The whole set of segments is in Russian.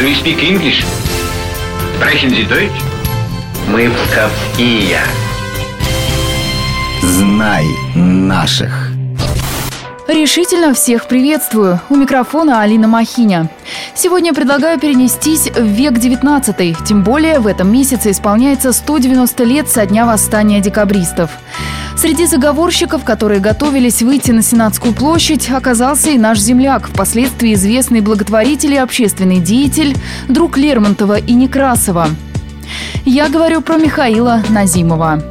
Do you speak English? Sprechen Sie Deutsch? Мы псковские. Знай наших. Решительно всех приветствую. У микрофона Алина Махиня. Сегодня предлагаю перенестись в век 19 тем более в этом месяце исполняется 190 лет со дня восстания декабристов. Среди заговорщиков, которые готовились выйти на Сенатскую площадь, оказался и наш земляк, впоследствии известный благотворитель и общественный деятель, друг Лермонтова и Некрасова. Я говорю про Михаила Назимова.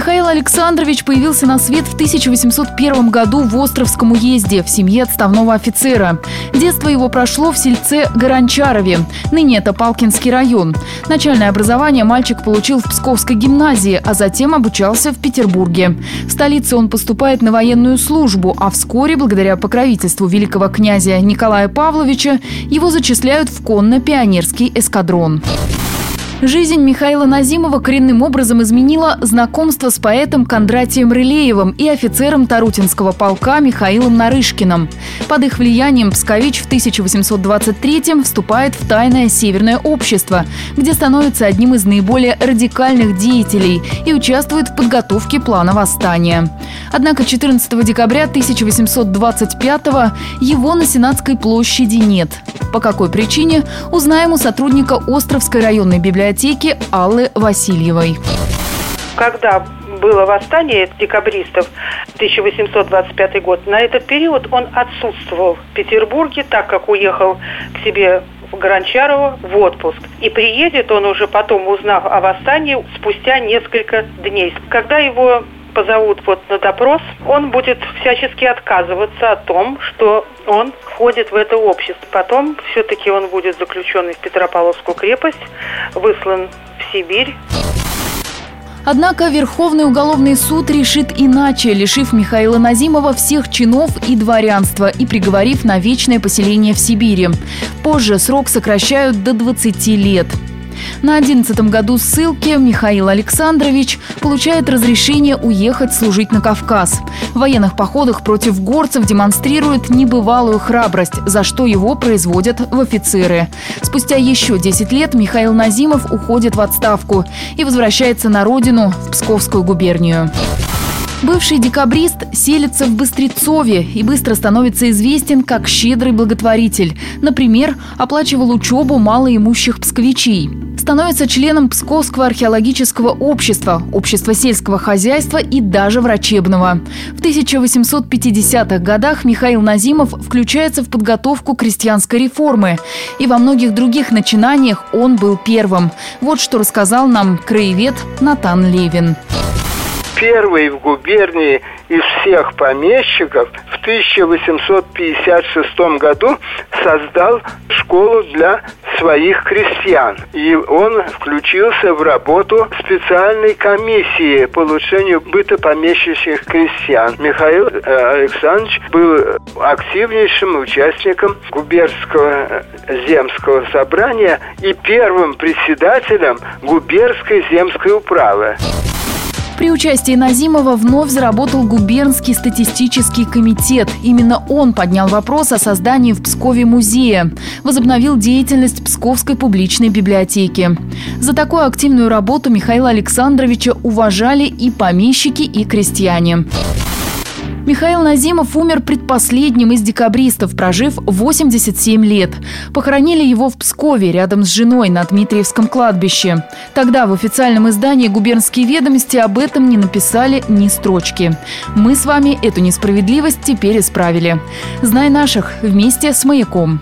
Михаил Александрович появился на свет в 1801 году в Островском уезде в семье отставного офицера. Детство его прошло в сельце Горанчарове. Ныне это Палкинский район. Начальное образование мальчик получил в Псковской гимназии, а затем обучался в Петербурге. В столице он поступает на военную службу, а вскоре, благодаря покровительству великого князя Николая Павловича, его зачисляют в конно-пионерский эскадрон. Жизнь Михаила Назимова коренным образом изменила знакомство с поэтом Кондратием Рылеевым и офицером Тарутинского полка Михаилом Нарышкиным. Под их влиянием Пскович в 1823-м вступает в тайное Северное общество, где становится одним из наиболее радикальных деятелей и участвует в подготовке плана восстания. Однако 14 декабря 1825-го его на Сенатской площади нет. По какой причине, узнаем у сотрудника Островской районной библиотеки Аллы Васильевой. Когда было восстание декабристов 1825 год, на этот период он отсутствовал в Петербурге, так как уехал к себе в Гранчарово в отпуск. И приедет он уже потом, узнав о восстании, спустя несколько дней. Когда его позовут вот на допрос, он будет всячески отказываться о том, что он входит в это общество. Потом все-таки он будет заключен в Петропавловскую крепость, выслан в Сибирь. Однако Верховный уголовный суд решит иначе, лишив Михаила Назимова всех чинов и дворянства и приговорив на вечное поселение в Сибири. Позже срок сокращают до 20 лет. На 11 году ссылки Михаил Александрович получает разрешение уехать служить на Кавказ. В военных походах против горцев демонстрирует небывалую храбрость, за что его производят в офицеры. Спустя еще 10 лет Михаил Назимов уходит в отставку и возвращается на родину, в Псковскую губернию. Бывший декабрист селится в Быстрецове и быстро становится известен как щедрый благотворитель. Например, оплачивал учебу малоимущих псковичей. Становится членом Псковского археологического общества, общества сельского хозяйства и даже врачебного. В 1850-х годах Михаил Назимов включается в подготовку крестьянской реформы. И во многих других начинаниях он был первым. Вот что рассказал нам краевед Натан Левин первый в губернии из всех помещиков в 1856 году создал школу для своих крестьян. И он включился в работу специальной комиссии по улучшению быта помещичьих крестьян. Михаил э, Александрович был активнейшим участником губернского земского собрания и первым председателем губернской земской управы. При участии Назимова вновь заработал губернский статистический комитет. Именно он поднял вопрос о создании в Пскове музея. Возобновил деятельность Псковской публичной библиотеки. За такую активную работу Михаила Александровича уважали и помещики, и крестьяне. Михаил Назимов умер предпоследним из декабристов, прожив 87 лет. Похоронили его в Пскове рядом с женой на Дмитриевском кладбище. Тогда в официальном издании «Губернские ведомости» об этом не написали ни строчки. Мы с вами эту несправедливость теперь исправили. Знай наших вместе с «Маяком».